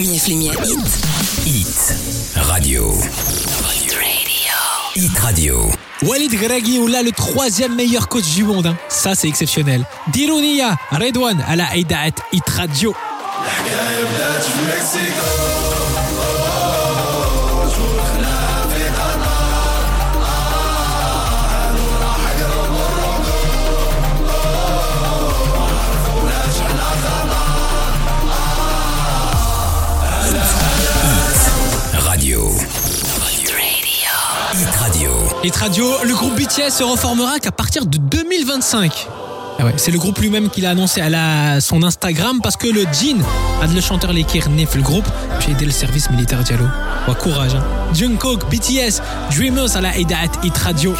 Mief les hit. Hit Radio. Hit Radio. Walid Gragui ou là le troisième meilleur coach du monde. hein. Ça c'est exceptionnel. Dirounia, Redouane à la Hit Radio. Radio. Radio. Radio, le groupe BTS se reformera qu'à partir de 2025. Ah c'est le groupe lui-même qui l'a annoncé à la, son Instagram parce que le Jin le chanteur Lekir Nef le groupe puis aidé le service militaire Diallo. Ouais, courage. Hein. Jungkook, BTS, Dreamers à la Hit Radio.